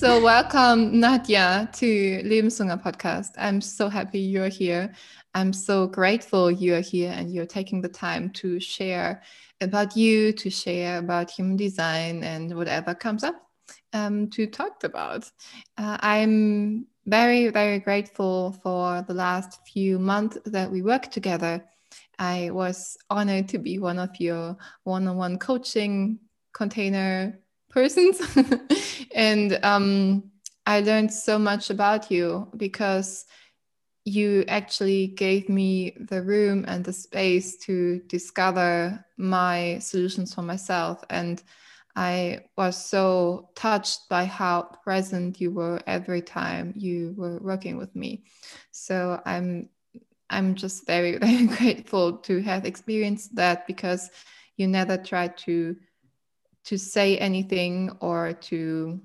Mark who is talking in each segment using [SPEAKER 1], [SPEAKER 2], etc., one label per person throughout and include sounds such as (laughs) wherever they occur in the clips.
[SPEAKER 1] So, welcome, Nadia, to Lebensunger podcast. I'm so happy you're here. I'm so grateful you're here and you're taking the time to share about you, to share about human design and whatever comes up um, to talk about. Uh, I'm very, very grateful for the last few months that we worked together. I was honored to be one of your one on one coaching container persons. (laughs) and um, I learned so much about you because you actually gave me the room and the space to discover my solutions for myself. And I was so touched by how present you were every time you were working with me. So I'm I'm just very, (laughs) very grateful to have experienced that because you never tried to to say anything or to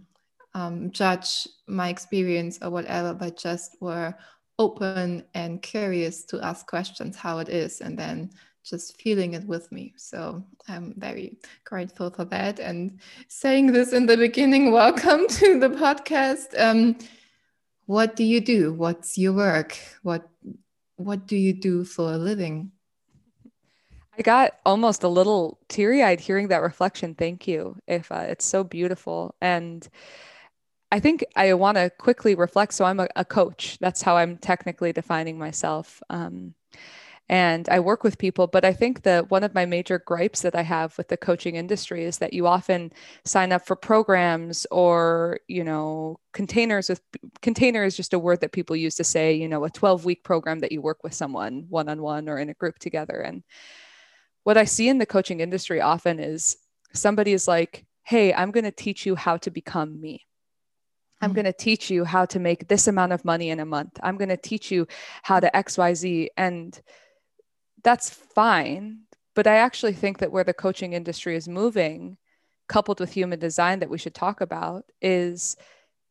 [SPEAKER 1] um, judge my experience or whatever, but just were open and curious to ask questions how it is and then just feeling it with me. So I'm very grateful for that. And saying this in the beginning, (laughs) welcome to the podcast. Um, what do you do? What's your work? What what do you do for a living?
[SPEAKER 2] I got almost a little teary eyed hearing that reflection. Thank you, Eva. It's so beautiful. And I think I want to quickly reflect. So I'm a, a, coach. That's how I'm technically defining myself. Um, and I work with people, but I think that one of my major gripes that I have with the coaching industry is that you often sign up for programs or, you know, containers with container is just a word that people use to say, you know, a 12 week program that you work with someone one on one or in a group together. And what I see in the coaching industry often is somebody is like, hey, I'm going to teach you how to become me. I'm mm. going to teach you how to make this amount of money in a month. I'm going to teach you how to XYZ. And that's fine. But I actually think that where the coaching industry is moving, coupled with human design, that we should talk about is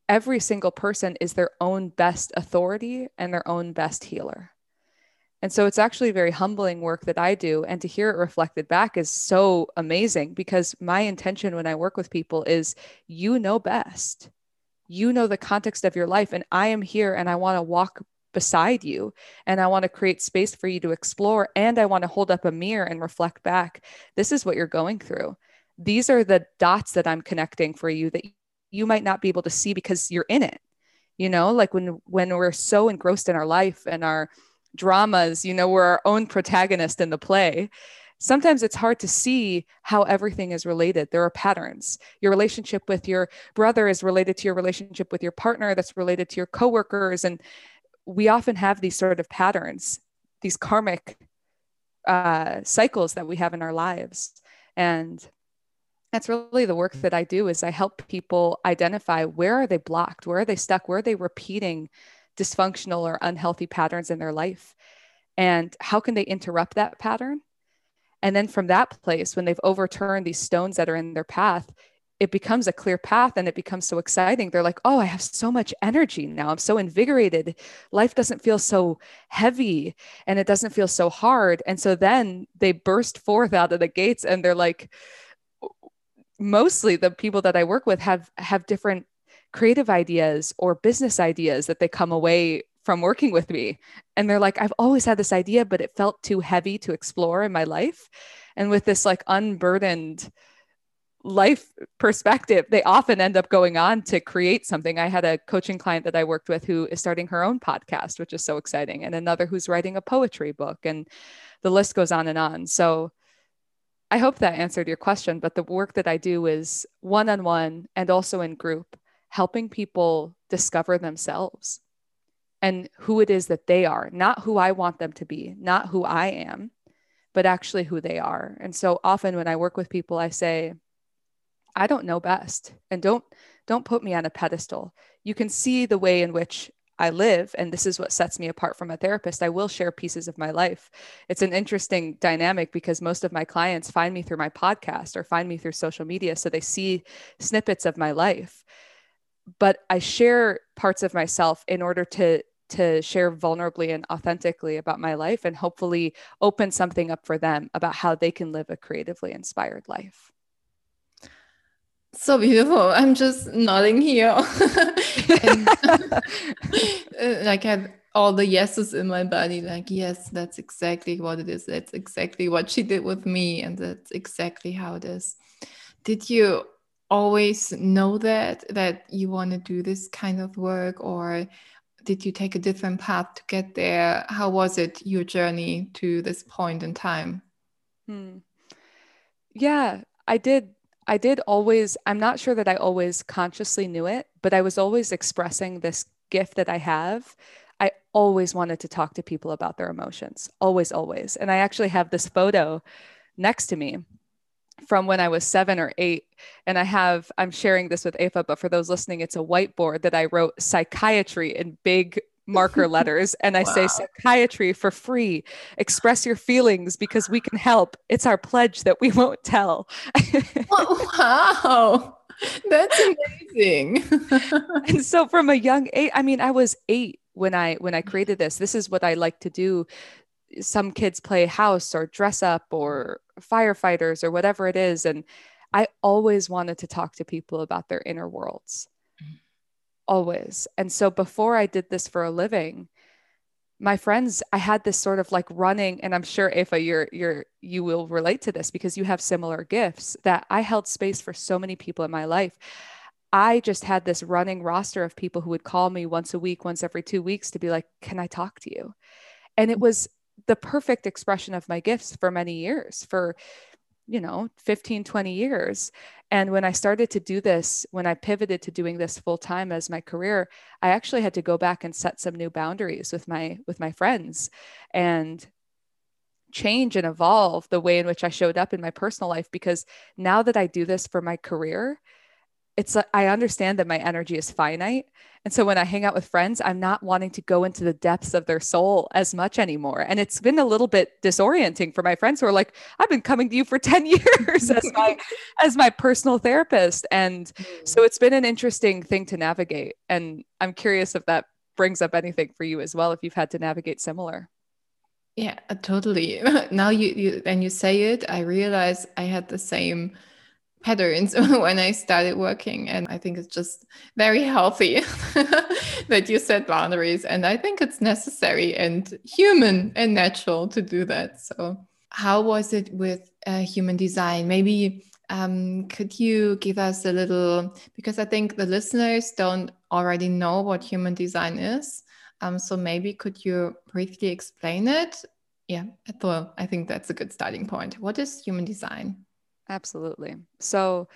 [SPEAKER 2] every single person is their own best authority and their own best healer. And so it's actually very humbling work that I do. And to hear it reflected back is so amazing because my intention when I work with people is you know best. You know the context of your life. And I am here and I want to walk beside you. And I want to create space for you to explore. And I want to hold up a mirror and reflect back. This is what you're going through. These are the dots that I'm connecting for you that you might not be able to see because you're in it. You know, like when when we're so engrossed in our life and our dramas, you know, we're our own protagonist in the play. Sometimes it's hard to see how everything is related. There are patterns. Your relationship with your brother is related to your relationship with your partner, that's related to your coworkers. And we often have these sort of patterns, these karmic uh, cycles that we have in our lives. And that's really the work that I do is I help people identify where are they blocked, where are they stuck, where are they repeating dysfunctional or unhealthy patterns in their life and how can they interrupt that pattern? And then from that place when they've overturned these stones that are in their path it becomes a clear path and it becomes so exciting. They're like oh i have so much energy now. I'm so invigorated. Life doesn't feel so heavy and it doesn't feel so hard. And so then they burst forth out of the gates and they're like mostly the people that i work with have have different creative ideas or business ideas that they come away from working with me. And they're like, I've always had this idea, but it felt too heavy to explore in my life. And with this like unburdened life perspective, they often end up going on to create something. I had a coaching client that I worked with who is starting her own podcast, which is so exciting, and another who's writing a poetry book. And the list goes on and on. So I hope that answered your question. But the work that I do is one on one and also in group helping people discover themselves and who it is that they are, not who I want them to be, not who I am, but actually who they are. And so often when I work with people, I say, I don't know best. And don't don't put me on a pedestal. You can see the way in which I live, and this is what sets me apart from a therapist. I will share pieces of my life. It's an interesting dynamic because most of my clients find me through my podcast or find me through social media. So they see snippets of my life but I share parts of myself in order to to share vulnerably and authentically about my life and hopefully open something up for them about how they can live a creatively inspired life.
[SPEAKER 1] So beautiful. I'm just nodding here. (laughs) and, uh, like I have all the yeses in my body, like, yes, that's exactly what it is. That's exactly what she did with me. And that's exactly how it is. Did you always know that that you want to do this kind of work or did you take a different path to get there? How was it your journey to this point in time?
[SPEAKER 2] Hmm. yeah i did i did always i'm not sure that i always consciously knew it but i was always expressing this gift that i have. I always wanted to talk to people about their emotions always always and i actually have this photo next to me from when I was seven or eight. And I have, I'm sharing this with Eva, but for those listening, it's a whiteboard that I wrote psychiatry in big marker (laughs) letters. And I wow. say psychiatry for free. Express your feelings because we can help. It's our pledge that we won't tell. (laughs)
[SPEAKER 1] wow. That's amazing. (laughs)
[SPEAKER 2] and so from a young age, I mean, I was eight when I when I created this. This is what I like to do some kids play house or dress up or mm. firefighters or whatever it is. And I always wanted to talk to people about their inner worlds. Mm. Always. And so before I did this for a living, my friends, I had this sort of like running, and I'm sure Eva, you're you're you will relate to this because you have similar gifts that I held space for so many people in my life. I just had this running roster of people who would call me once a week, once every two weeks to be like, Can I talk to you? And it mm. was the perfect expression of my gifts for many years for you know 15 20 years. And when i started to do this when i pivoted to doing this full time as my career i actually had to go back and set some new boundaries with my with my friends and change and evolve the way in which i showed up in my personal life because now that i do this for my career it's I understand that my energy is finite. And so when I hang out with friends, I'm not wanting to go into the depths of their soul as much anymore. And it's been a little bit disorienting for my friends who are like, I've been coming to you for (laughs) 10 years as my (laughs) as my personal therapist. And so mm. it's been an interesting thing to navigate. And I'm curious if that brings up anything for you as well, if you've had to navigate similar.
[SPEAKER 1] Yeah, totally. (laughs) Now you, you and you say it, I realize I had the same patterns (laughs) when I started working. And I think it's just very healthy (laughs) that you set boundaries. And I think it's necessary and human and natural to do that. So, how was it with uh, human design? Maybe um, could you give us a little, because I think the listeners don't already know what human design is. Um, so maybe could you briefly explain it? Yeah, I thought I think that's a good starting point. What is human design?
[SPEAKER 2] Absolutely. So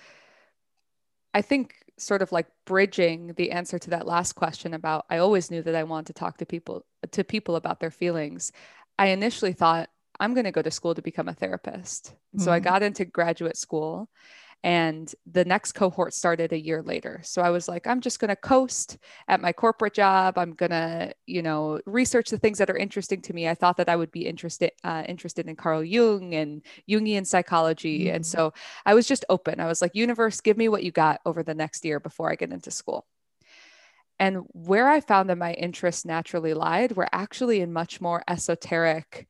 [SPEAKER 2] I think sort of like bridging the answer to that last question about I always knew that I wanted to talk to people to people about their feelings. I initially thought I'm going to go to school to become a therapist. Mm-hmm. So I mm-hmm. got into graduate school and the next cohort started a year later. So I was like, I'm just going to coast at my corporate job. I'm going to, you know, research the things that are interesting to me. I thought that I would be interested uh, interested in Carl Jung and Jungian psychology. Mm-hmm. And so I was just open. I was like, universe, give me what you got over the next year before I get into school. And where I found that my interests naturally lied were actually in much more esoteric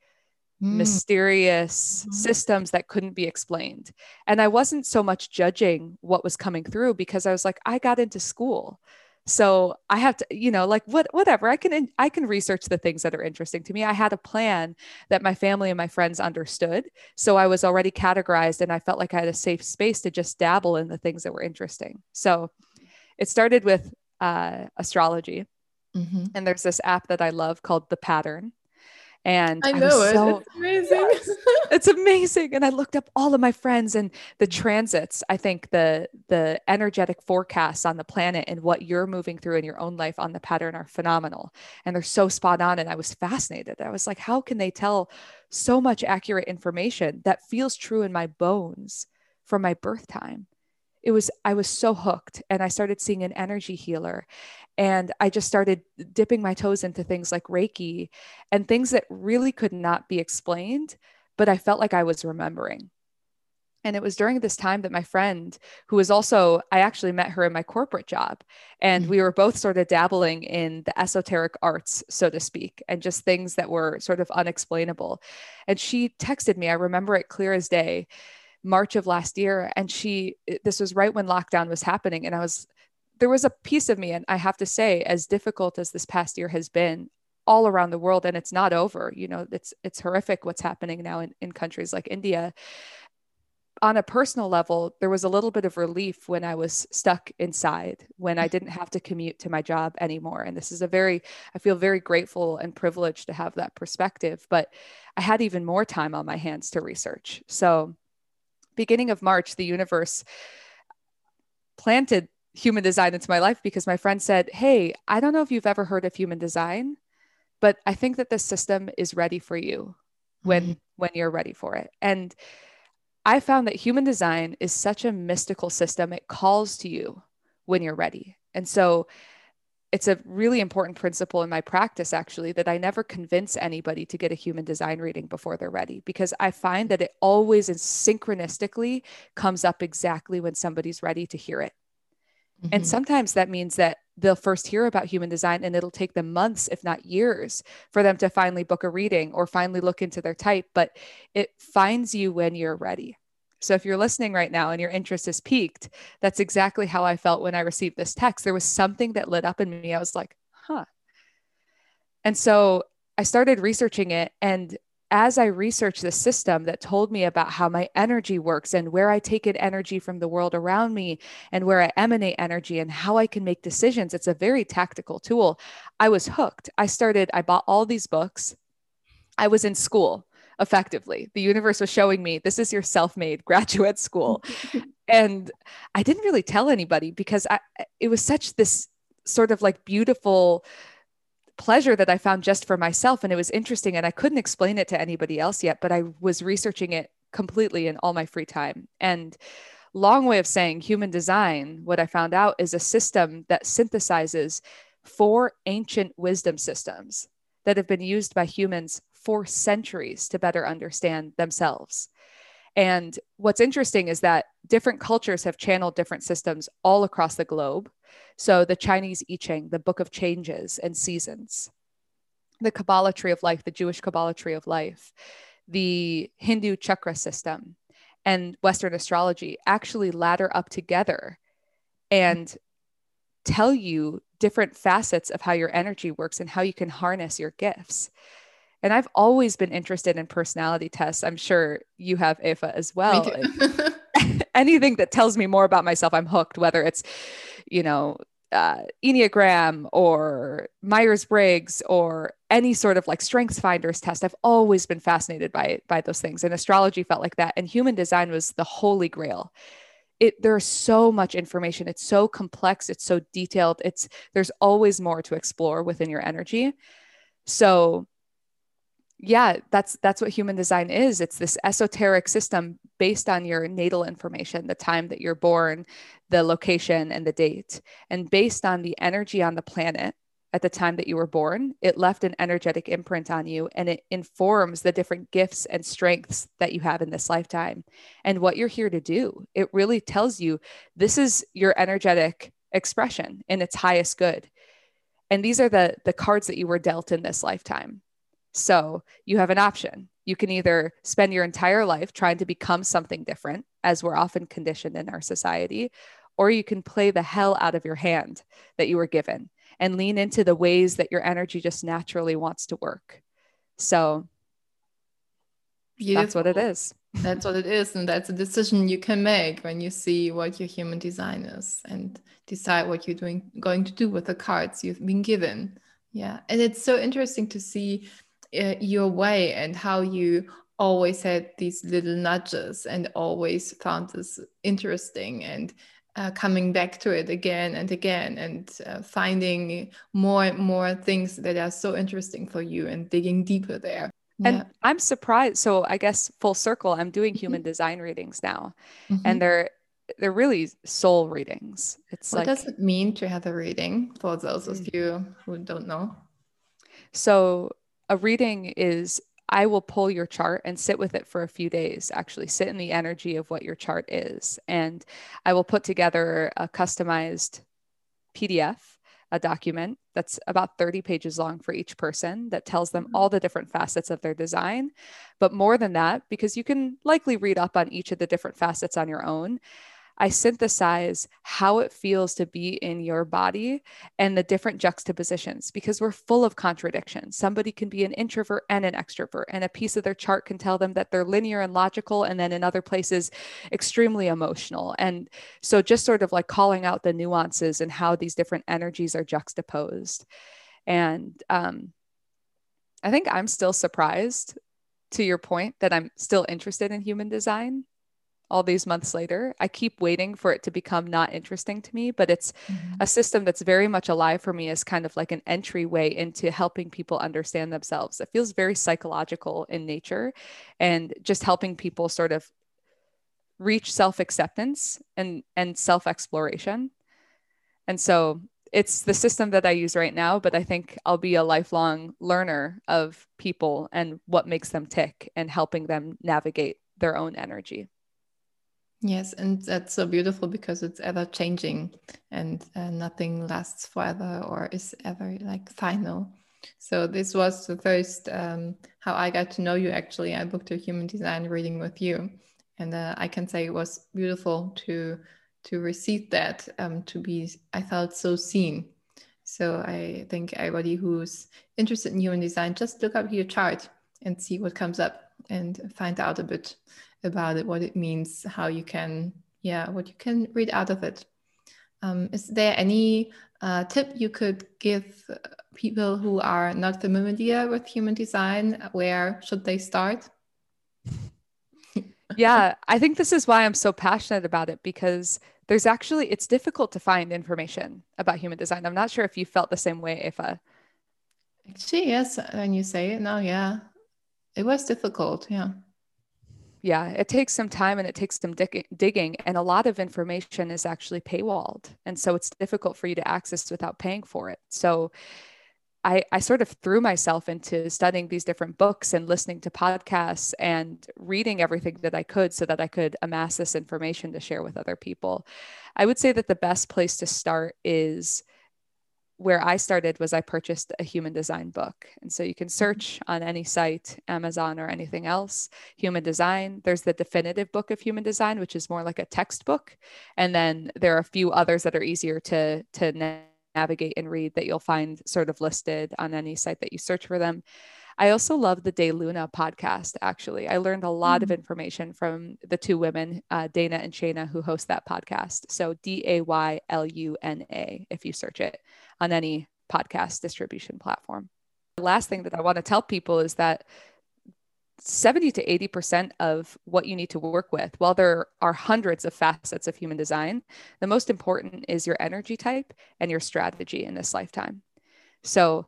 [SPEAKER 2] mm. mysterious mm-hmm. systems that couldn't be explained. And I wasn't so much judging what was coming through because I was like, I got into school. So I have to, you know, like what, whatever I can, I can research the things that are interesting to me. I had a plan that my family and my friends understood. So I was already categorized and I felt like I had a safe space to just dabble in the things that were interesting. So it started with uh, astrology. Mm-hmm. And there's this app that I love called The Pattern. And
[SPEAKER 1] I know I it. So, it's amazing. Yes, (laughs)
[SPEAKER 2] it's amazing. And I looked up all of my friends and the transits. I think the the energetic forecasts on the planet and what you're moving through in your own life on the pattern are phenomenal. And they're so spot on. And I was fascinated. I was like, how can they tell so much accurate information that feels true in my bones from my birth time? It was i was so hooked and i started seeing an energy healer and i just started dipping my toes into things like reiki and things that really could not be explained but i felt like i was remembering and it was during this time that my friend who was also i actually met her in my corporate job and mm-hmm. we were both sort of dabbling in the esoteric arts so to speak and just things that were sort of unexplainable and she texted me i remember it clear as day March of last year. And she, this was right when lockdown was happening. And I was, there was a piece of me, and I have to say, as difficult as this past year has been, all around the world and it's not over you know it's it's horrific what's happening now in, in countries like india on a personal level, there was a little bit of relief when I was stuck inside, when I didn't have to commute to my job anymore. And this is a very, I feel very grateful and privileged to have that perspective. But I had even more time on my hands to research. So, beginning of March, the universe planted human design into my life because my friend said, Hey, I don't know if you've ever heard of human design, but I think that this system is ready for you when mm-hmm. when you're ready for it. And I found that human design is such a mystical system. It calls to you when you're ready. And so it's a really important principle in my practice, actually, that I never convince anybody to get a human design reading before they're ready, because I find that it always and synchronistically comes up exactly when somebody's ready to hear it. Mm-hmm. And sometimes that means that they'll first hear about human design and it'll take them months, if not years, for them to finally book a reading or finally look into their type. But it finds you when you're ready. So if you're listening right now and your interest is piqued, that's exactly how I felt when I received this text. There was something that lit up in me. I was like, huh. And so I started researching it and as I researched the system that told me about how my energy works and where I take in energy from the world around me and where I emanate energy and how I can make decisions, it's a very tactical tool. I was hooked. I started, I bought all these books. I was in school effectively. The universe was showing me this is your self made graduate (laughs) school. (laughs) and I didn't really tell anybody because I, it was such this sort of like beautiful pleasure that I found just for myself. And it was interesting. And I couldn't explain it to anybody else yet, but I was researching it completely in all my free time. And long way of saying human design, what I found out is a system that synthesizes four ancient wisdom systems that have been used by humans for centuries to better understand themselves. And what's interesting is that different cultures have channeled different systems all across the globe. So the Chinese I Ching, the Book of Changes and Seasons, the Kabbalah Tree of Life, the Jewish Kabbalah Tree of Life, the Hindu chakra system, and Western astrology actually ladder up together and tell you different facets of how your energy works and how you can harness your gifts. And I've always been interested in personality tests. I'm sure you have, Eva as well. (laughs) (laughs) Anything that tells me more about myself, I'm hooked, whether it's, you know, uh, Enneagram or Myers Briggs or any sort of like Strengths Finders test. I've always been fascinated by by those things, and astrology felt like that. And human design was the holy grail. It there's so much information. It's so complex. It's so detailed. It's there's always more to explore within your energy. So yeah that's that's what human design is. It's this esoteric system based on your natal information the time that you're born the location and the date. And based on the energy on the planet at the time that you were born it left an energetic imprint on you and it informs the different gifts and strengths that you have in this lifetime. And what you're here to do it really tells you this is your energetic expression in its highest good. And these are the the cards that you were dealt in this lifetime so you have an option. You can either spend your entire life trying to become something different, as we're often conditioned in our society, or you can play the hell out of your hand that you were given and lean into the ways that your energy just naturally wants to work. So Beautiful. that's what it is.
[SPEAKER 1] that's what it is. And that's a decision you can make when you see what your human design is and decide what you're doing going to do with the cards you've been given. Yeah. And it's so interesting to see uh, your way and how you always had these little nudges and always found this interesting and uh, coming back to it again and again and uh, finding more and more things that are so interesting for you and digging deeper there.
[SPEAKER 2] And yeah. I'm surprised. So I guess full circle, I'm doing mm-hmm. human design readings now, mm-hmm. and they're they're really soul readings.
[SPEAKER 1] It's like what like, does it mean to have a reading for those of mm. you who don't know?
[SPEAKER 2] So a reading is I will pull your chart and sit with it for a few days, actually, sit in the energy of what your chart is. And I will put together a customized PDF a document that's about 30 pages long for each person that tells them all mm-hmm. the different facets of their design. But more than that, because you can likely read up on each of the different facets on your own, I synthesize how it feels to be in your body and the different juxtapositions because we're full of contradictions. Somebody can be an introvert and an extrovert, and a piece of their chart can tell them that they're linear and logical, and then in other places, extremely emotional. And so, just sort of like calling out the nuances and how these different energies are juxtaposed. And um, I think I'm still surprised to your point that I'm still interested in human design all these months later. I keep waiting for it to become not interesting to me, but it's mm-hmm. a system that's very much alive for me as kind of like an entryway into helping people understand themselves. It feels very psychological in nature and just helping people sort of reach self-acceptance and and self-exploration. And so it's the system that I use right now, but I think I'll be a lifelong learner of people and what makes them tick and helping them navigate their own energy.
[SPEAKER 1] Yes, and that's so beautiful because it's ever changing and uh, nothing lasts forever or is ever like final. So this was the first um, how I got to know you. Actually, I booked a human design reading with you, and uh, I can say it was beautiful to to receive that. Um, to be, I felt so seen. So I think everybody who's interested in human design, just look up your chart and see what comes up and find out a bit about it, what it means, how you can, yeah, what you can read out of it. Um, is there any uh, tip you could give people who are not familiar with human design? Where should they start? (laughs)
[SPEAKER 2] yeah, I think this is why I'm so passionate about it because there's actually, it's difficult to find information about human design. I'm not sure if you felt the same way, Eva.
[SPEAKER 1] Actually, yes, when you say it now, yeah, it was difficult. Yeah
[SPEAKER 2] yeah it takes some time and it takes some dig- digging and a lot of information is actually paywalled and so it's difficult for you to access without paying for it so I, I sort of threw myself into studying these different books and listening to podcasts and reading everything that I could so that I could amass this information to share with other people. I would say that the best place to start is where I started was I purchased a human design book. And so you can mm-hmm. search on any site, Amazon or anything else, human design. There's the definitive book of human design, which is more like a textbook. And then there are a few others that are easier to, to navigate and read that you'll find sort of listed on any site that you search for them. I also love the DayLuna podcast, actually. I learned a lot mm. of information from the two women, uh, Dana and Shayna, who host that podcast. So D A Y L U N A, if you search it on any podcast distribution platform. The last thing that I want to tell people is that 70 to 80% of what you need to work with, while there are hundreds of facets of human design, the most important is your energy type and your strategy in this lifetime. So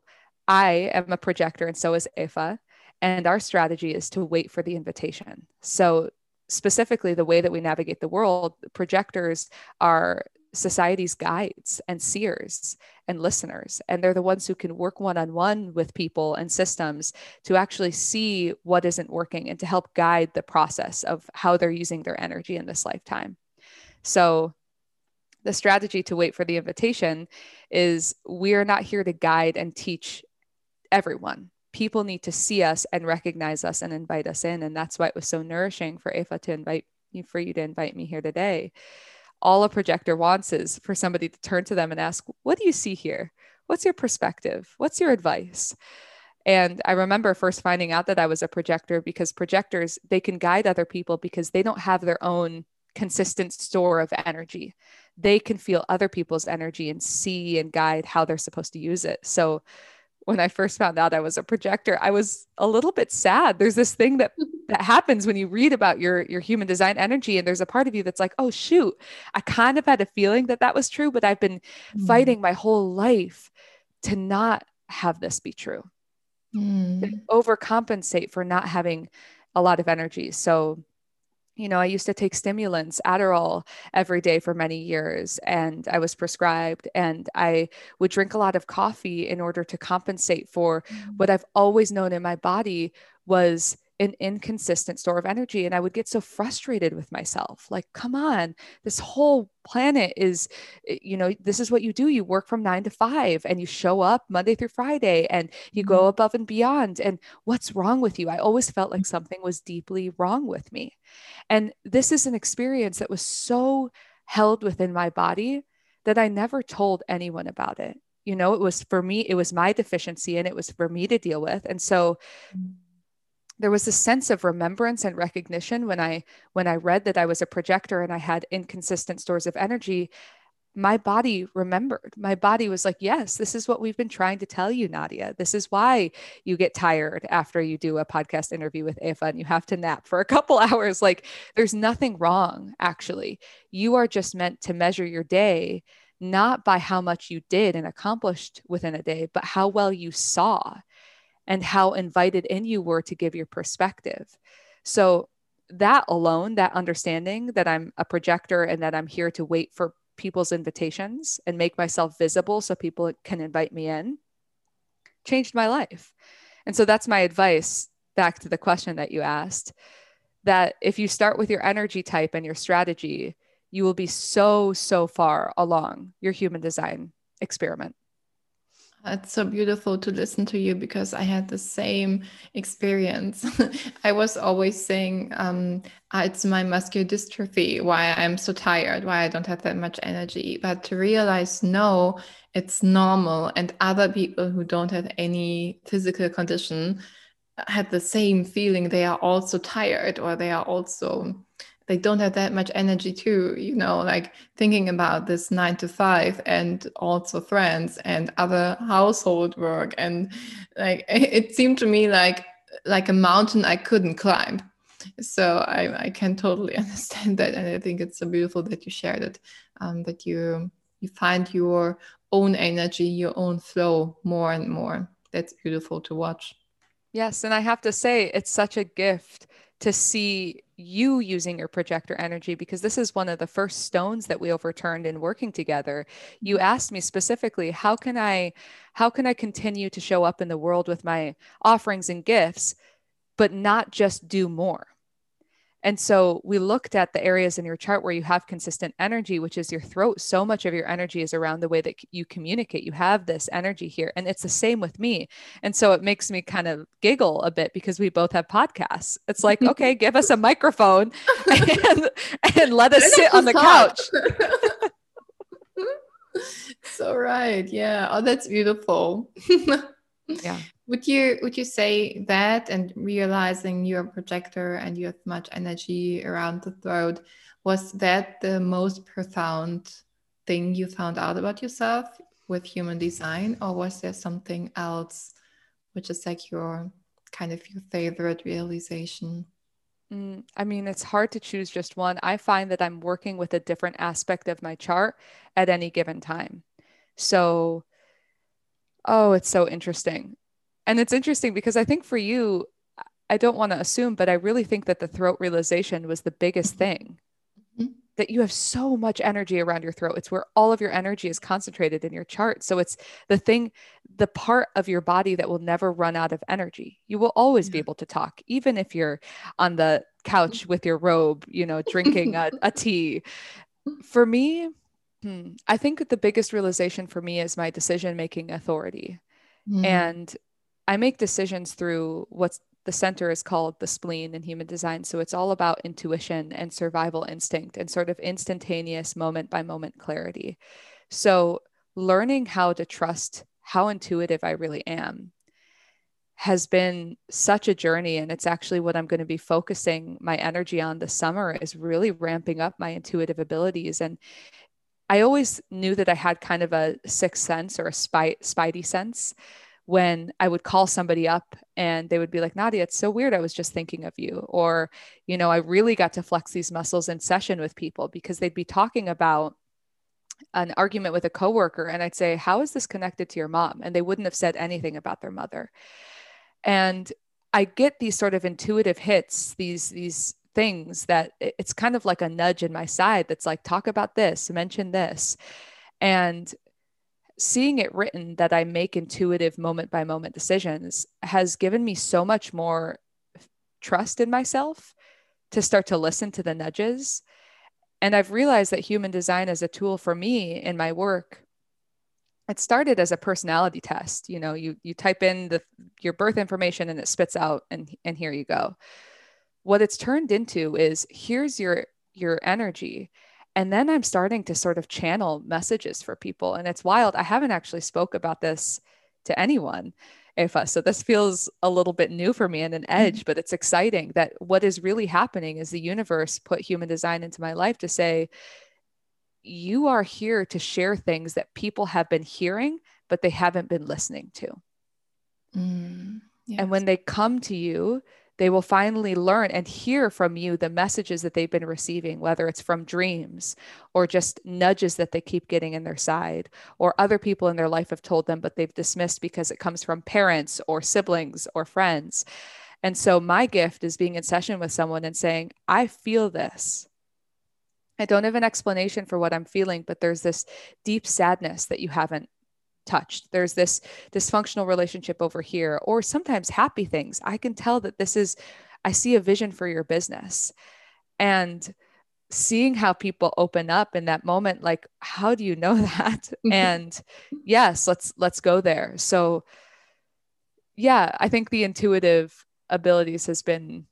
[SPEAKER 2] I am a projector, and so is Eva. And our strategy is to wait for the invitation. So, specifically, the way that we navigate the world, projectors are society's guides and seers and listeners. And they're the ones who can work one on one with people and systems to actually see what isn't working and to help guide the process of how they're using their energy in this lifetime. So, the strategy to wait for the invitation is we're not here to guide and teach everyone. People need to see us and recognize us and invite us in. And that's why it was so nourishing for Eva to invite you, for you to invite me here today all a projector wants is for somebody to turn to them and ask, What do you see here? What's your perspective? What's your advice? And I remember first finding out that I was a projector because projectors, they can guide other people because they don't have their own consistent store of energy. They can feel other people's energy and see and guide how they're supposed to use it. So when I first found out I was a projector, I was a little bit sad. There's this thing that (laughs) that happens when you read about your your human design energy and there's a part of you that's like, "Oh shoot, I kind of had a feeling that that was true, but I've been mm. fighting my whole life to not have this be true." Mm. overcompensate for not having a lot of energy. So you know, I used to take stimulants, Adderall, every day for many years, and I was prescribed. And I would drink a lot of coffee in order to compensate for mm-hmm. what I've always known in my body was an inconsistent store of energy. And I would get so frustrated with myself like, come on, this whole planet is, eh, you know, this is what you do. You work from nine to five and you show up Monday through Friday and you go mm-hmm. above and beyond. And what's wrong with you? I always felt like something was deeply wrong with me. And this is an experience that was so held within my body that I never told anyone about it. You know, it was for me, it was my deficiency and it was for me to deal with. And so, mm-hmm there was a sense of remembrance and recognition when i when i read that i was a projector and i had inconsistent stores of energy. My body remembered. My body was like yes this is what we've been trying to tell you nadia. This is why you get tired after you do a podcast interview with eva and you have to nap for a couple (laughs) hours. Like there's nothing wrong actually. You are just meant to measure your day not by how much you did and accomplished within a day but how well you saw and how invited in you were to give your perspective. So, that alone, that understanding that I'm a projector and that I'm here to wait for people's invitations and make myself visible so people can invite me in, changed my life. And so, that's my advice back to the question that you asked that if you start with your energy type and your strategy, you will be so, so far along your human design experiment.
[SPEAKER 1] It's so beautiful to listen to you because I had the same experience. (laughs) I was always saying, um, ah, it's my muscular dystrophy, why I'm so tired, why I don't have that much energy. But to realize, no, it's normal. And other people who don't have any physical condition had the same feeling. They are also tired or they are also they don't have that much energy too you know like thinking about this nine to five and also friends and other household work. And like (laughs) it seemed to me like like a mountain i couldn't climb. So i, I can totally (laughs) understand that. And i think it's so beautiful that you shared it um, that you you find your own energy your own flow more and more. That's beautiful to watch.
[SPEAKER 2] Yes and i have to say it's such a gift to see you using your projector energy because this is one of the first stones that we overturned in working together you mm-hmm. asked me specifically how can i how can i continue to show up in the world with my offerings and gifts but not just do more and so we looked at the areas in your chart where you have consistent energy, which is your throat. So much of your energy is around the way that you communicate. You have this energy here. And it's the same with me. And so it makes me kind of giggle a bit because we both have podcasts. It's like, (laughs) okay, give us a microphone and, and let us sit on the couch. (laughs)
[SPEAKER 1] so right. Yeah. Oh, that's beautiful. (laughs)
[SPEAKER 2] yeah
[SPEAKER 1] would you would you say that and realizing you're a projector and you have much energy around the throat was that the most profound thing you found out about yourself with human design or was there something else which is like your kind of your favorite realization
[SPEAKER 2] mm, I mean, it's hard to choose just one. I find that I'm working with a different aspect of my chart at any given time. So, oh, it's so interesting. And it's interesting because I think for you, I don't want to assume, but I really think that the throat realization was the biggest thing. Mm-hmm. That you have so much energy around your throat. It's where all of your energy is concentrated in your chart. So it's the thing, the part of your body that will never run out of energy. You will always yeah. be able to talk, even if you're on the couch with your robe, you know, drinking a, a tea. For me, hmm, I think the biggest realization for me is my decision making authority. Mm. And I make decisions through what's the center is called the spleen in human design. So it's all about intuition and survival instinct and sort of instantaneous moment by moment clarity. So learning how to trust how intuitive I really am has been such a journey and it's actually what i'm going to be focusing my energy on this summer is really ramping up my intuitive abilities and i always knew that i had kind of a sixth sense or a spidey sense when I would call somebody up and they would be like, Nadia, it's so weird. I was just thinking of you. Or, you know, I really got to flex these muscles in session with people because they'd be talking about an argument with a coworker and I'd say, How is this connected to your mom? And they wouldn't have said anything about their mother. And I get these sort of intuitive hits, these, these things that it's kind of like a nudge in my side that's like, talk about this, mention this. And seeing it written that I make intuitive moment by moment decisions has given me so much more trust in myself to start to listen to the nudges. And I've realized that human design is a tool for me in my work. It started as a personality test. You know, you you type in the your birth information and it spits out and and here you go. What it's turned into is here's your your energy and then i'm starting to sort of channel messages for people and it's wild i haven't actually spoke about this to anyone Eva. So this feels a little bit new for me and an edge, mm-hmm. but it's exciting that what is really happening is the universe put human design into my life to say, you are here to share things that people have been hearing, but they haven't been listening to. Mm, yes. And when they come to you, they will finally learn and hear from you the messages that they've been receiving, whether it's from dreams or just nudges that they keep getting in their side, or other people in their life have told them, but they've dismissed because it comes from parents or siblings or friends. And so, my gift is being in session with someone and saying, I feel this. I don't have an explanation for what I'm feeling, but there's this deep sadness that you haven't touched. There's this dysfunctional relationship over here, or sometimes happy things. I can tell that this is, I see a vision for your business. And seeing how people open up in that moment like how do you know (laughs) that (laughs) and yes let's let's go there so yeah i think the intuitive abilities has been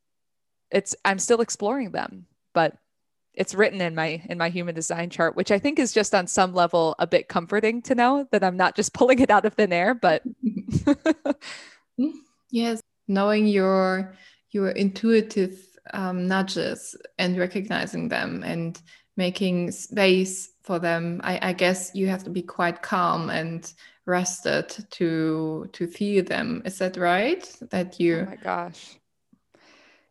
[SPEAKER 2] it's i'm still exploring them but it's written in my in my human design chart which i think is just on some level a bit comforting to know that i'm not just (laughs) pulling it out of thin air but (laughs)
[SPEAKER 1] yes knowing your your intuitive um, nudges and recognizing them and making space for them I, I guess you have to be quite calm and rested to to feel them. Is that right? That you
[SPEAKER 2] oh my gosh.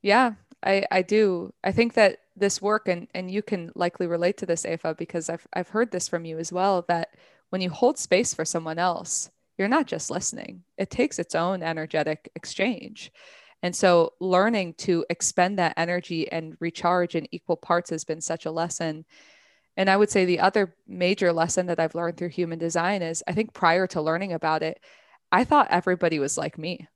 [SPEAKER 2] Yeah i i do i think that this work and and you can likely relate to this Eva, because I've I've heard this from you as well that when you hold space for someone else you're not just listening it takes its own energetic exchange and so learning to expend that energy and recharge in equal parts has been such a lesson and I would say the other major lesson that I've learned through human design is I think prior to learning about it I thought everybody was like me.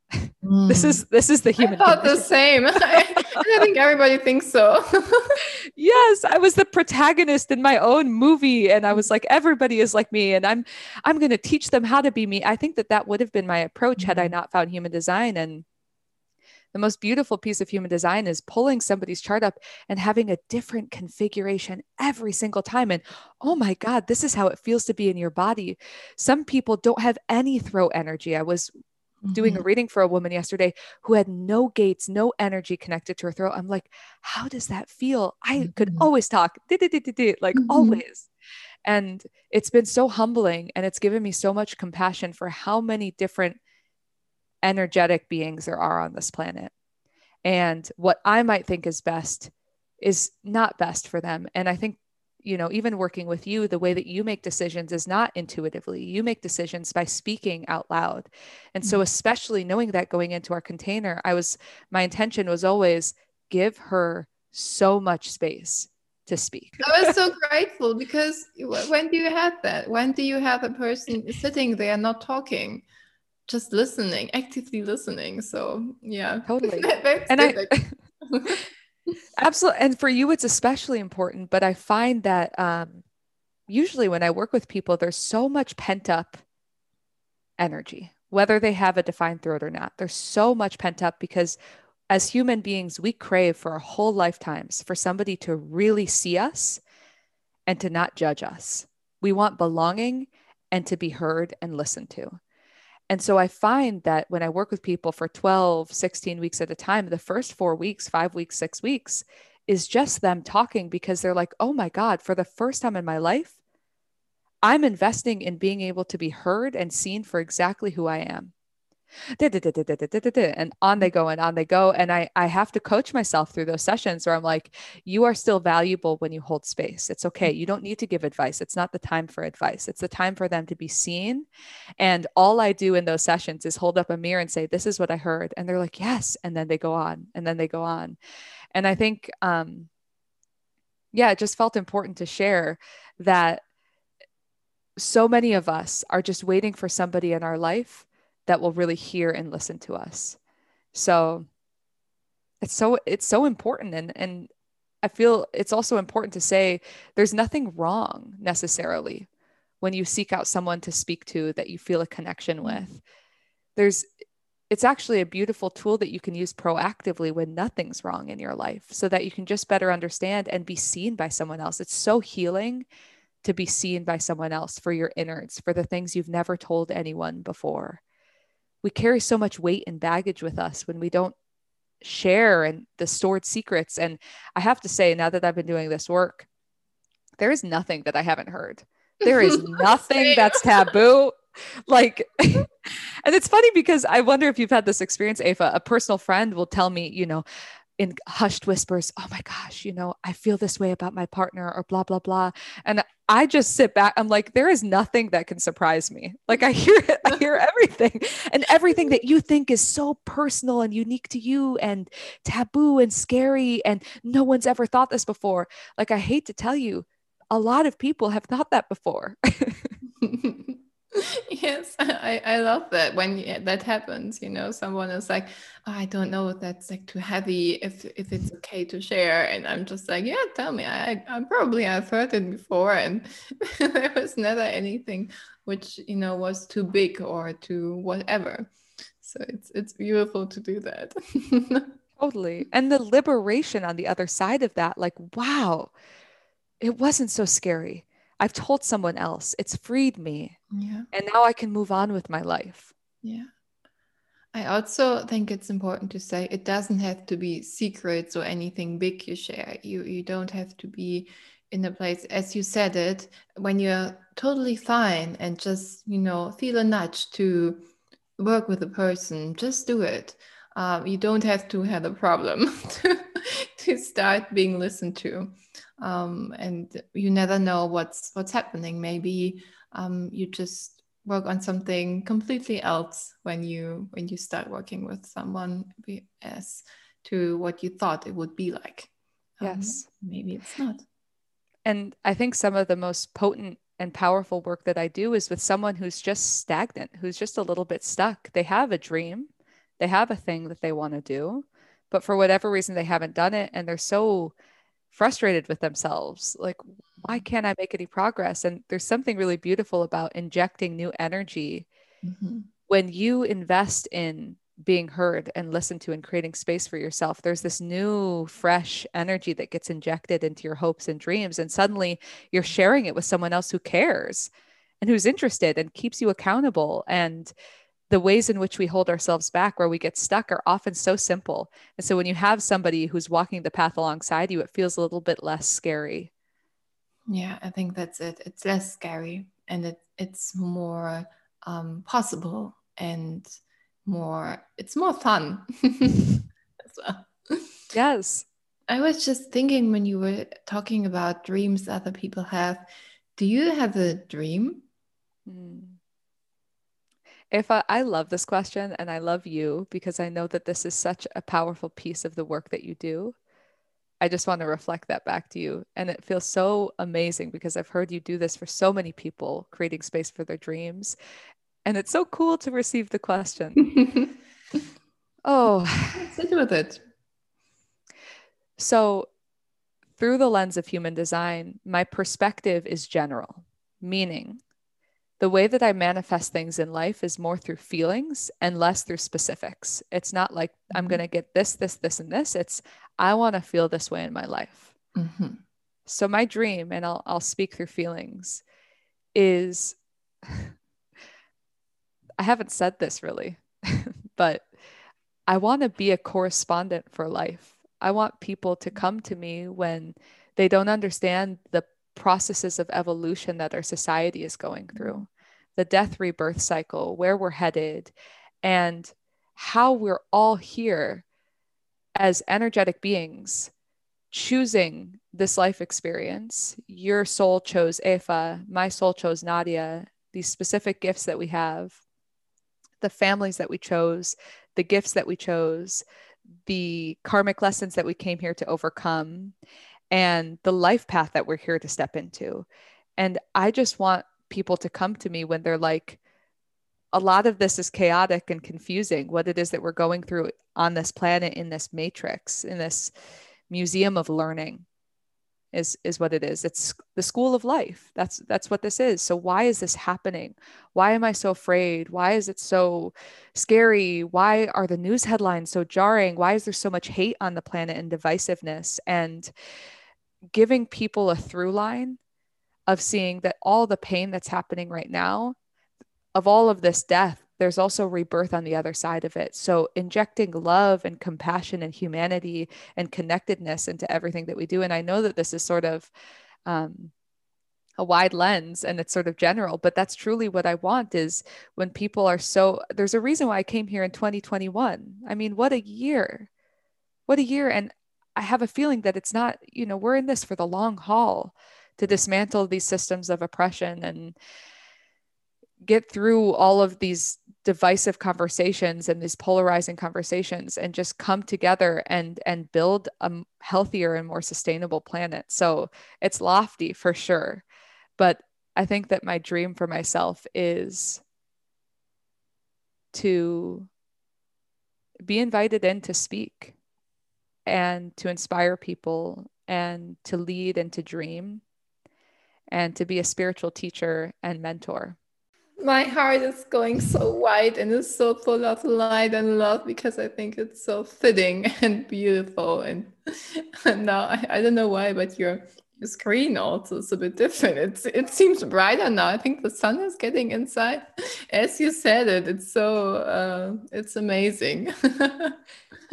[SPEAKER 2] Mm. (laughs) this is this is the human.
[SPEAKER 1] I thought condition. the same. I, (laughs) I think everybody thinks so. (laughs)
[SPEAKER 2] yes, I was the protagonist in my own movie, and I was like, everybody is like me, and I'm I'm going to teach them how to be me. I think that that would have been my approach had I mm. not found human design and the most beautiful piece of human design is pulling somebody's chart up and having a different configuration every single time. And oh my God, this is how it feels to be in your body. Some people don't have any throat energy. I was Mm-hmm. doing a mm-hmm. reading for a woman yesterday who had no gates, no energy connected to her throat. I'm like, how does that feel? I mm-hmm. could always talk, like mm-hmm. always. And it's been so humbling and it's given me so much compassion for how many different energetic beings there are on this planet. And what I might think is best is not best for them. And I think, you know, even working with you, the way that you make decisions is not intuitively. You make decisions by speaking out loud. And so, mm-hmm. especially knowing that going into our container, I was, my intention was always give her so much space to speak.
[SPEAKER 1] I was so grateful because when do you have that? When do you have a person sitting there not talking? just listening, actively listening. So yeah, (laughs)
[SPEAKER 2] totally. and I (laughs) absolutely, and for you, it's especially important. But I find that um, usually when I work with people, there's so much pent up energy, whether they have a defined throat or not. There's so much pent up because as human beings, we crave for our whole lifetimes for somebody to really see us and to not judge us. We want belonging and to be heard and listened to. And so I find that when I work with people for 12, 16 weeks at a time, the first four weeks, five weeks, six weeks is just them talking because they're like, oh my God, for the first time in my life, I'm investing in being able to be heard and seen for exactly who I am and on they go and on they go. And I, I have to coach myself through those sessions where i'm like you are still valuable when you hold space. It's okay. You don't need to give advice. It's not the time for advice. It's the time for them to be seen. And all i do in those sessions is hold up a mirror and say this is what i heard. And they're like yes. And then they go on and then they go on. And i think um yeah it just felt important to share that so many of us are just waiting for somebody in our life that will really hear and listen to us. So it's so it's so important and and I feel it's also important to say there's nothing wrong necessarily when you seek out someone to speak to that you feel a connection mm-hmm. with. There's it's actually a beautiful tool that you can use proactively when nothing's wrong in your life so that you can just better understand and be seen by someone else. It's so healing to be seen by someone else for your innards, for the things you've never told anyone before. We carry so much weight and baggage with us when we don't share and the stored secrets. And I have to say, now that I've been doing this work, there is nothing that I haven't heard. There is (laughs) nothing that's taboo like (laughs) and it's funny because i wonder if you've had this experience Eva. a personal friend will tell me you know in hushed whispers oh my gosh you know i feel this way about my partner or blah blah blah. And i just sit back i'm like there is nothing that can surprise me. Like i hear it i hear (laughs) everything. And everything that you think is so personal and unique to you and taboo and scary and no one's ever thought this before. Like i hate to tell you a lot of people have thought that before (laughs) (laughs)
[SPEAKER 1] yes I, I love that when that happens you know someone is like oh, i don't know if that's like too heavy if if it's okay to share and i'm just like yeah tell me i, I probably i've heard it before and (laughs) there was never anything which you know was too big or too whatever. So it's it's beautiful to do that. (laughs)
[SPEAKER 2] Totally. And the liberation on the other side of that like wow it wasn't so scary I've told someone else. It's freed me.
[SPEAKER 1] Yeah.
[SPEAKER 2] And now I can move on with my life.
[SPEAKER 1] Yeah. I also think it's important to say it doesn't have to be secrets or anything big you share. You you don't have to be in a place as you said it when you're totally fine and just you know feel a nudge to work with a person. Just do it. Um, you don't have to have a problem (laughs) to, to start being listened to um, and you never know what's what's happening. Maybe um, you just work on something completely else when you when you start working with someone as to what you thought it would be like.
[SPEAKER 2] Um, yes.
[SPEAKER 1] maybe it's not.
[SPEAKER 2] And i think some of the most potent and powerful work that i do is with someone who's just stagnant who's just a little bit stuck. They have a dream. They have a thing that they want to do but for whatever reason they haven't done it and they're so frustrated with themselves like why mm-hmm. can't i make any progress and there's something really beautiful about injecting new energy mm-hmm. when you invest in being heard and listened to and creating space for yourself there's this new fresh energy that gets injected into your hopes and dreams and suddenly you're sharing it with someone else who cares and who's interested and keeps you accountable and the ways in which we hold ourselves back where we get stuck are often so simple. And so when you have somebody who's walking the path alongside you, it feels a little bit less scary.
[SPEAKER 1] Yeah, I think that's it. It's less scary and it, it's more um, possible and more, it's more fun (laughs) as well.
[SPEAKER 2] Yes.
[SPEAKER 1] I was just thinking when you were talking about dreams other people have, do you have a dream?
[SPEAKER 2] Mm if I, I, love this question and I love you because I know that this is such a powerful piece of the work that you do. I just want to reflect that back to you. And it feels so amazing because I've heard you do this for so many people, creating space for their dreams. And it's so cool to receive the question. (laughs) oh,
[SPEAKER 1] sit with it.
[SPEAKER 2] So, through the lens of human design, my perspective is general, meaning the way that I manifest things in life is more through feelings and less through specifics. It's not like I'm mm-hmm. going to get this, this, this, and this. It's I want to feel this way in my life. Mm-hmm. So my dream, and I'll I'll speak through feelings, is (laughs) I haven't said this really, (laughs) but I want to be a correspondent for life. I want people to come to me when they don't understand the processes of evolution that our society is going through the death rebirth cycle, where we're headed, and how we're all here as energetic beings choosing this life experience. Your soul chose Eva, my soul chose Nadia, these specific gifts that we have, the families that we chose, the gifts that we chose, the karmic lessons that we came here to overcome, and the life path that we're here to step into. And I just want people to come to me when they're like, a lot of this is chaotic and confusing what it is that we're going through on this planet in this matrix in this museum of learning is is what it is. It's the school of life. That's that's what this is. So why is this happening? Why am i so afraid? Why is it so scary? Why are the news headlines so jarring? Why is there so much hate on the planet and divisiveness? And giving people a through line of seeing that all the pain that's happening right now of all of this death there's also rebirth on the other side of it. So injecting love and compassion and humanity and connectedness into everything that we do. And I know that this is sort of um, a wide lens and it's sort of general, but that's truly what I want is when people are so, there's a reason why I came here in 2021. I mean, what a year. What a year. And I have a feeling that it's not, you know, we're in this for the long haul to dismantle these systems of oppression and get through all of these divisive conversations and these polarizing conversations and just come together and and build a healthier and more sustainable planet. So it's lofty for sure but i think that my dream for myself is to be invited in to speak and to inspire people and to lead and to dream and to be a spiritual teacher and mentor
[SPEAKER 1] my heart is going so wide and is so full of light and love because I think it's so fitting (laughs) and beautiful. And, (laughs) and now I, I don't know why, but your screen also is a bit different. It's it seems brighter now. I think the sun is getting inside. (laughs) As you said it, it's so uh, it's amazing.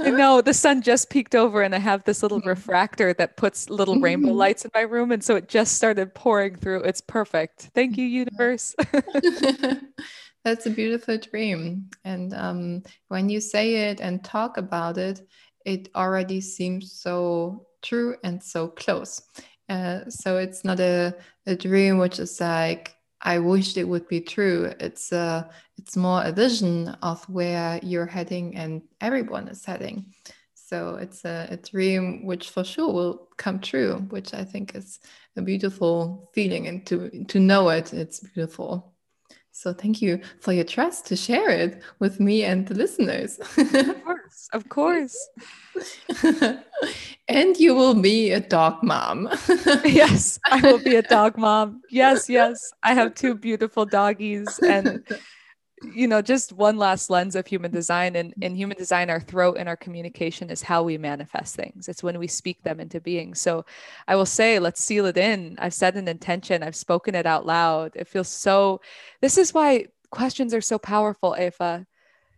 [SPEAKER 2] I know the sun just peeked over and I have this little mm-hmm. refractor that puts little rainbow mm-hmm. lights in my room. And so it just started pouring through. It's perfect. Thank you, universe. (laughs) (laughs)
[SPEAKER 1] That's a beautiful dream. And um, when you say it and talk about it, it already seems so true and so close. Uh, so it's not a, a dream which is like I wished it would be true. It's a, it's more a vision of where you're heading and everyone is heading. So it's a, a dream which for sure will come true, which I think is a beautiful feeling, and to to know it, it's beautiful. So thank you for your trust to share it with me and the listeners. (laughs)
[SPEAKER 2] of course, of (laughs) course.
[SPEAKER 1] and you will be a dog mom. (laughs)
[SPEAKER 2] yes, I will be a dog mom. Yes, yes. I have two beautiful doggies and you know, just one last lens of human design. And in human design, our throat and our communication is how we manifest things. It's when we speak them into being. So I will say, let's seal it in. I've set an intention, I've spoken it out loud. It feels so, this is why questions are so powerful, Eva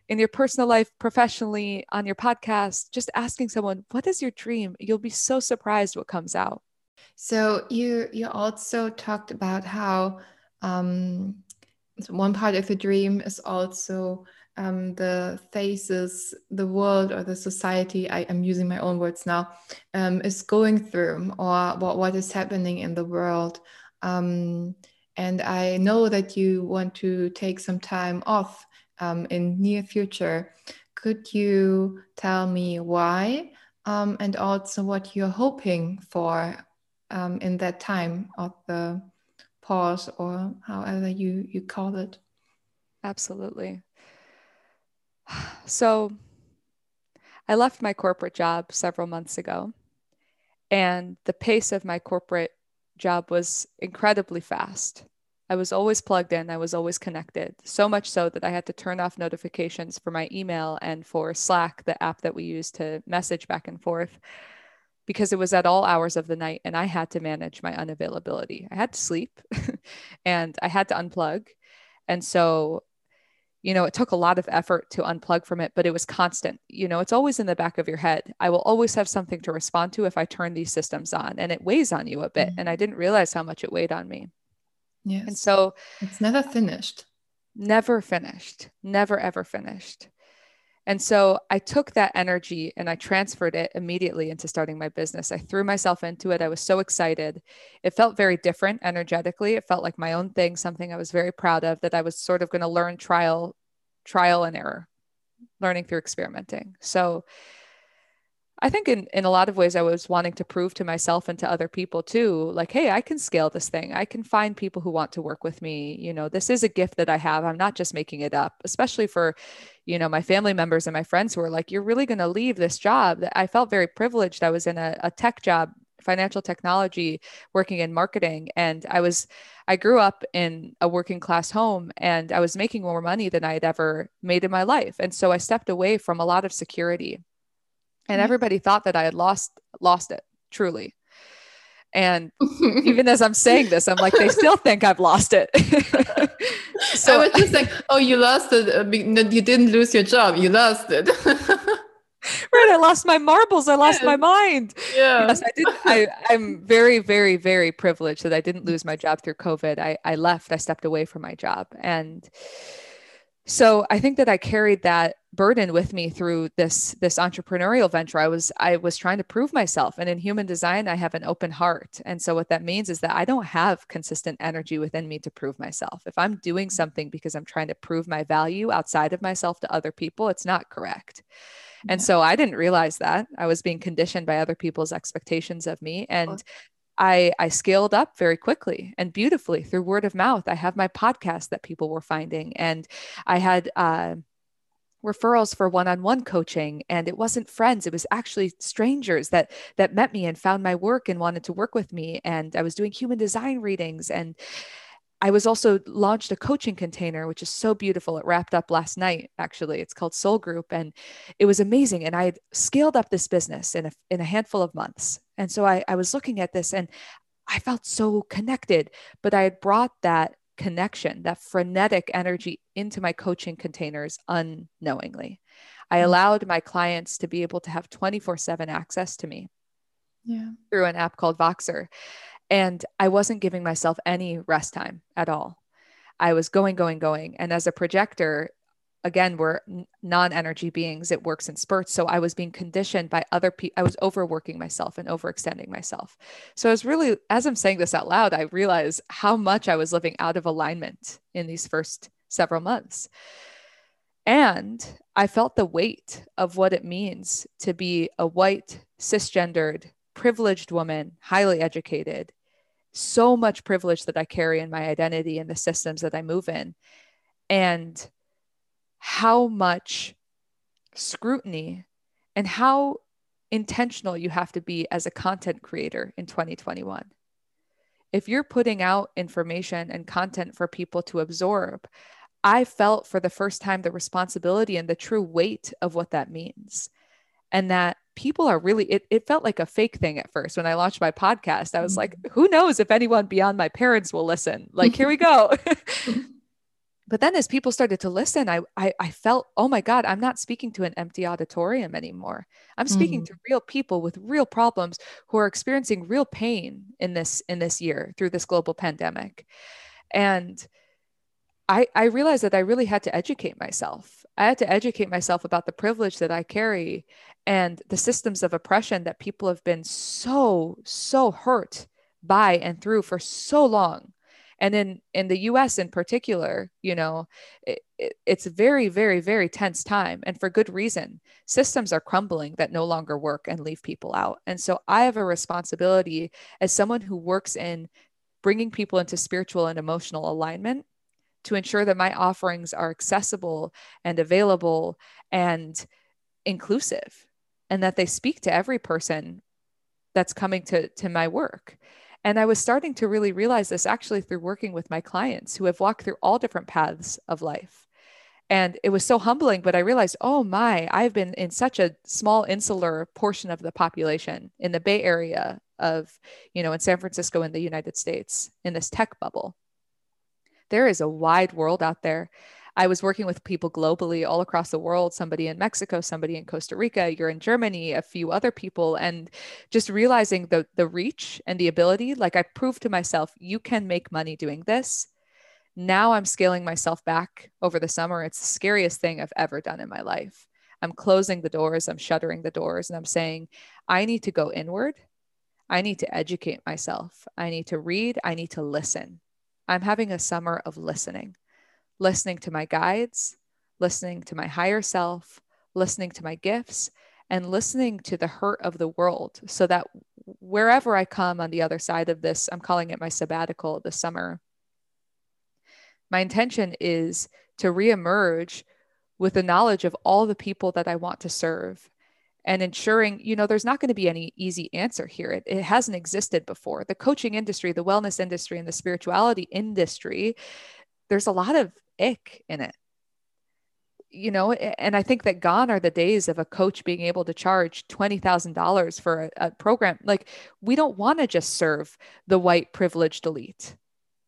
[SPEAKER 2] in your personal life, professionally, on your podcast, just asking someone, what is your dream? You'll be so surprised what comes out.
[SPEAKER 1] So you you also talked about how um, one part of the dream is also um, the phases the world or the society I am using my own words now um, is going through or what, what is happening in the world um, and I know that you want to take some time off um, in near future. Could you tell me why um, and also what you're hoping for um, in that time of the pause or however you, you call it?
[SPEAKER 2] Absolutely. So I left my corporate job several months ago, and the pace of my corporate job was incredibly fast. I was always plugged in, I was always connected, so much so that I had to turn off notifications for my email and for Slack, the app that we use to message back and forth, because it was at all hours of the night and I had to manage my unavailability. I had to sleep (laughs) and I had to unplug. And so, you know, it took a lot of effort to unplug from it, but it was constant. You know, it's always in the back of your head. I will always have something to respond to if I turn these systems on, and it weighs on you a bit. Mm-hmm. And I didn't realize how much it weighed on me.
[SPEAKER 1] Yes.
[SPEAKER 2] And so
[SPEAKER 1] it's never finished.
[SPEAKER 2] Never finished. Never, ever finished. And so I took that energy and I transferred it immediately into starting my business. I threw myself into it. I was so excited. It felt very different energetically. It felt like my own thing, something I was very proud of that I was sort of going to learn trial, trial and error, learning through experimenting. So I think in, in a lot of ways, I was wanting to prove to myself and to other people too, like, hey, I can scale this thing. I can find people who want to work with me. You know, this is a gift that I have. I'm not just making it up, especially for, you know, my family members and my friends who are like, you're really going to leave this job. I felt very privileged. I was in a, a tech job financial technology working in marketing and i was i grew up in a working class home and i was making more money than i had ever made in my life and so i stepped away from a lot of security and mm-hmm. everybody thought that I had lost lost it truly. And (laughs) even as I'm saying this, I'm like, they still think I've lost it. (laughs)
[SPEAKER 1] so I was just like, oh, you lost it. Uh, you didn't lose your job. You lost it. (laughs)
[SPEAKER 2] right. I lost my marbles. I lost my mind. Yeah. Yes, I did. I, I'm very, very, very privileged that I didn't lose my job through COVID. I, I left, I stepped away from my job. And so I think that I carried that burden with me through this this entrepreneurial venture. I was i was trying to prove myself. And in human design i have an open heart. And so what that means is that i don't have consistent energy within me to prove myself. If i'm doing mm-hmm. something because i'm trying to prove my value outside of myself to other people it's not correct. And so i didn't realize that. I was being conditioned by other people's expectations of me. And I, I scaled up very quickly and beautifully through word of mouth. I have my podcast that people were finding, and I had uh, referrals for one-on-one coaching and it wasn't friends it was actually strangers that that met me and found my work and wanted to work with me and i was doing human design readings and i was also launched a coaching container which is so beautiful it wrapped up last night actually it's called soul group and it was amazing and i had scaled up this business in a, in a handful of months and so I, I was looking at this and i felt so connected but i had brought that connection, that frenetic energy into my coaching containers unknowingly. I mm. allowed my clients to be able to have 24 7 access to me yeah. through an app called Voxer. And I wasn't giving myself any rest time at all. I was going, going, going. And as a projector, again we're non-energy beings it works in spurts so i was being conditioned by other people i was overworking myself and overextending myself so i was really as i'm saying this out loud i realized how much i was living out of alignment in these first several months and i felt the weight of what it means to be a white cisgendered privileged woman highly educated so much privilege that i carry in my identity and the systems that i move in and how much scrutiny and how intentional you have to be as a content creator in 2021. If you're putting out information and content for people to absorb, I felt for the first time the responsibility and the true weight of what that means. And that people are really, it, it felt like a fake thing at first when I launched my podcast. I was like, mm-hmm. who knows if anyone beyond my parents will listen? Like, here we go. (laughs) (laughs) but then as people started to listen I, I, I felt oh my god i'm not speaking to an empty auditorium anymore i'm speaking mm. to real people with real problems who are experiencing real pain in this in this year through this global pandemic and i i realized that i really had to educate myself i had to educate myself about the privilege that i carry and the systems of oppression that people have been so so hurt by and through for so long. And in in the us in particular you know it, it, it's very very very tense time. And for good reason. Systems are crumbling that no longer work and leave people out. And so i have a responsibility as someone who works in bringing people into spiritual and emotional alignment to ensure that my offerings are accessible and available and inclusive and that they speak to every person that's coming to to my work and I was starting to really realize this actually through working with my clients who have walked through all different paths of life. And it was so humbling, but I realized, oh my, I've been in such a small insular portion of the population in the Bay Area of, you know, in San Francisco in the United States, in this tech bubble. There is a wide world out there. I was working with people globally all across the world, somebody in Mexico, somebody in Costa Rica, you're in Germany, a few other people, and just realizing the the reach and the ability, like I proved to myself, you can make money doing this. Now I'm scaling myself back over the summer. It's the scariest thing I've ever done in my life. I'm closing the doors, I'm shuttering the doors, and I'm saying, I need to go inward. I need to educate myself. I need to read. I need to listen. I'm having a summer of listening listening to my guides, listening to my higher self, listening to my gifts, and listening to the hurt of the world so that wherever I come on the other side of this, I'm calling it my sabbatical this summer. My intention is to reemerge with the knowledge of all the people that I want to serve and ensuring, you know, there's not going to be any easy answer here. It, it hasn't existed before. The coaching industry, the wellness industry, and the spirituality industry, there's a lot of ick in it you know and i think that gone are the days of a coach being able to charge $20000 for a, a, program like we don't want to just serve the white privileged elite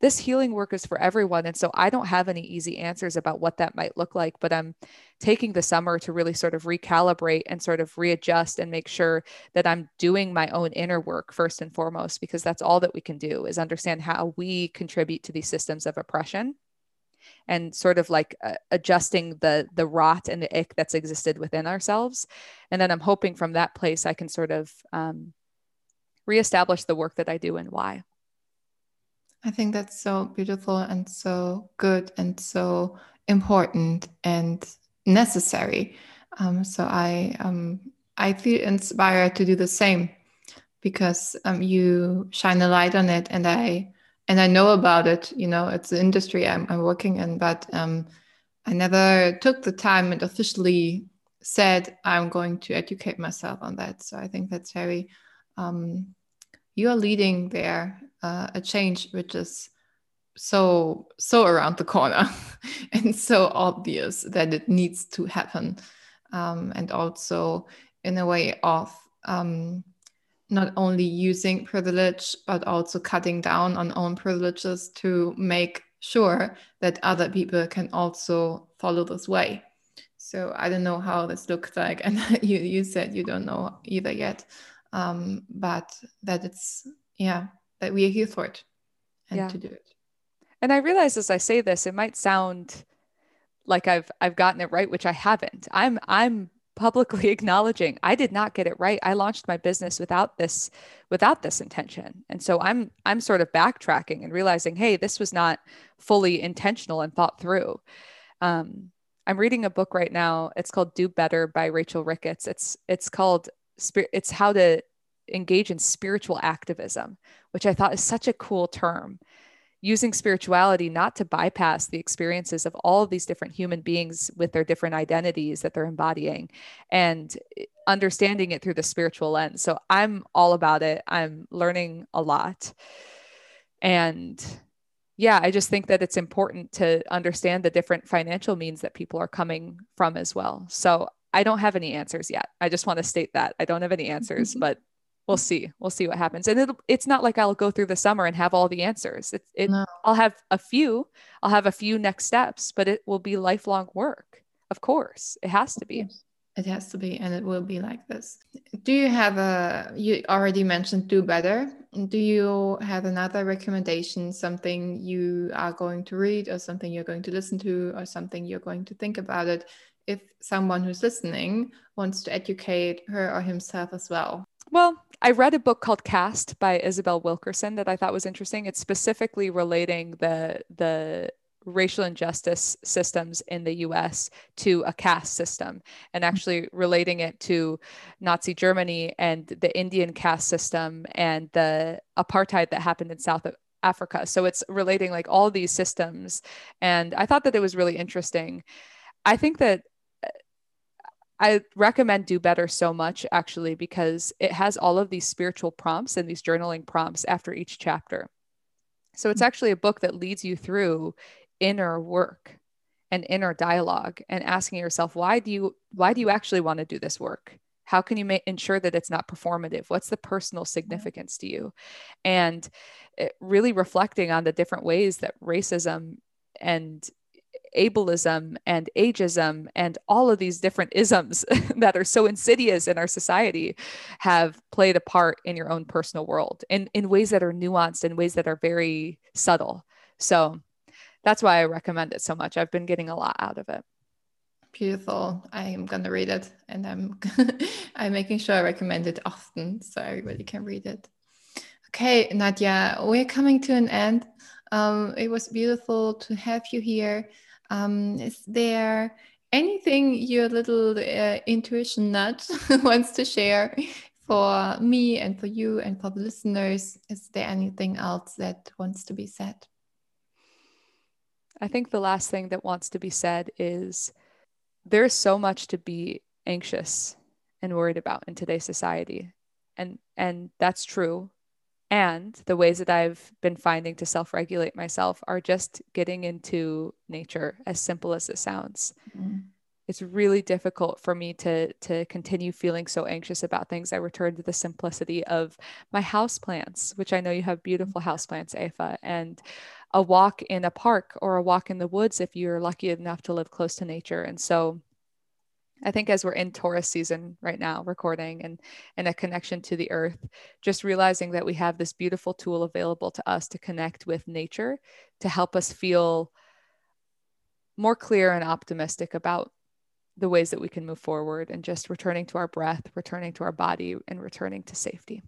[SPEAKER 2] this healing work is for everyone and so i don't have any easy answers about what that might look like but i'm taking the summer to really sort of recalibrate and sort of readjust and make sure that i'm doing my own inner work first and foremost because that's all that we can do is understand how we contribute to these systems of oppression and sort of like uh, adjusting the the rot and the ick that's existed within ourselves. And then i'm hoping from that place i can sort of um, reestablish the work that i do and why
[SPEAKER 1] i think that's so beautiful and so good and so important and necessary um, so i um, i feel inspired to do the same because um, you shine a light on it and i and I know about it. You know, it's the industry I'm, I'm working in, but um, I never took the time and officially said I'm going to educate myself on that. So I think that's very. Um, you are leading there uh, a change which is so so around the corner (laughs) and so obvious that it needs to happen, um, and also in a way of um, not only using privilege, but also cutting down on own privileges to make sure that other people can also follow this way. So I don't know how this looks like. And (laughs) you, you said you don't know either yet, um, but that it's, yeah, that we are here for it and yeah. to do it.
[SPEAKER 2] And I realize as I say this, it might sound like I've I've gotten it right, which I haven't. I'm I'm publicly (laughs) acknowledging I did not get it right. I launched my business without this without this intention. And so I'm I'm sort of backtracking and realizing, hey, this was not fully intentional and thought through. Um, I'm reading a book right now. It's called Do Better by Rachel Ricketts. It's it's called Spirit it's how to engage in spiritual activism, which I thought is such a cool term using spirituality not to bypass the experiences of all of these different human beings with their different identities that they're embodying and understanding it through the spiritual lens. So I'm all about it. I'm learning a lot. And yeah, I just think that it's important to understand the different financial means that people are coming from as well. So I don't have any answers yet. I just want to state that I don't have any answers, (laughs) but we'll see we'll see what happens. And it'll, it's not like i'll go through the summer and have all the answers. It, it no. i'll have a few i'll have a few next steps but it will be lifelong work. Of course it has to be.
[SPEAKER 1] It has to be and it will be like this. Do you have a you already mentioned do better. Do you have another recommendation something you are going to read or something you're going to listen to or something you're going to think about it if someone who's listening wants to educate her or himself as well
[SPEAKER 2] well, I read a book called Caste by Isabel Wilkerson that I thought was interesting. It's specifically relating the the racial injustice systems in the US to a caste system and mm-hmm. actually relating it to Nazi Germany and the Indian caste system and the apartheid that happened in South Africa. So it's relating like all these systems. And I thought that it was really interesting. I think that I recommend Do Better so much actually because it has all of these spiritual prompts and these journaling prompts after each chapter. So it's mm. actually a book that leads you through inner work and inner dialogue and asking yourself why do you why do you actually want to do this work? How can you make, ensure that it's not performative? What's the personal significance to you? And eh, really reflecting on the different ways that racism and ableism and ageism and all of these different isms (laughs) that are so insidious in our society have played a part in your own personal world in, in ways that are nuanced in ways that are very subtle. So that's why I recommend it so much. I've been getting a lot out of it.
[SPEAKER 1] Beautiful. I am gonna read it and I'm (laughs) I'm making sure I recommend it often so everybody can read it. Okay, Nadia, we're coming to an end. Um, it was beautiful to have you here. Um, is there anything your little uh, intuition nut (laughs) wants to share for me and for you and for the listeners? Is there anything else that wants to be said?
[SPEAKER 2] I think the last thing that wants to be said is there's so much to be anxious and worried about in today's society. And and that's true. And the ways that I've been finding to self-regulate myself are just getting into nature, as simple as it sounds. Mm-hmm it's really difficult for me to to continue feeling so anxious about things. I return to the simplicity of my house plants, which I know you have beautiful mm-hmm. house plants, Eva, and a walk in a park or a walk in the woods if you're lucky enough to live close to nature. And so I think as we're in Taurus season right now, recording and and a connection to the earth, just realizing that we have this beautiful tool available to us to connect with nature to help us feel more clear and optimistic about the ways that we can move forward and just returning to our breath, returning to our body, and returning to safety.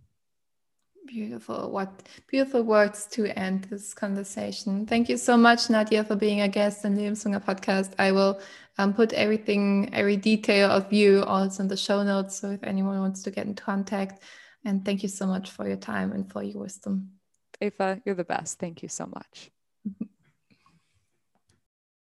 [SPEAKER 1] Beautiful. What beautiful words to end this conversation. Thank you so much, Nadia, for being a guest in the Lebenshunger podcast. I will um, put everything, every detail of you also in the show notes. So if anyone wants to get in contact, and thank you so much for your time and for your wisdom.
[SPEAKER 2] Eva, you're the best. Thank you so much.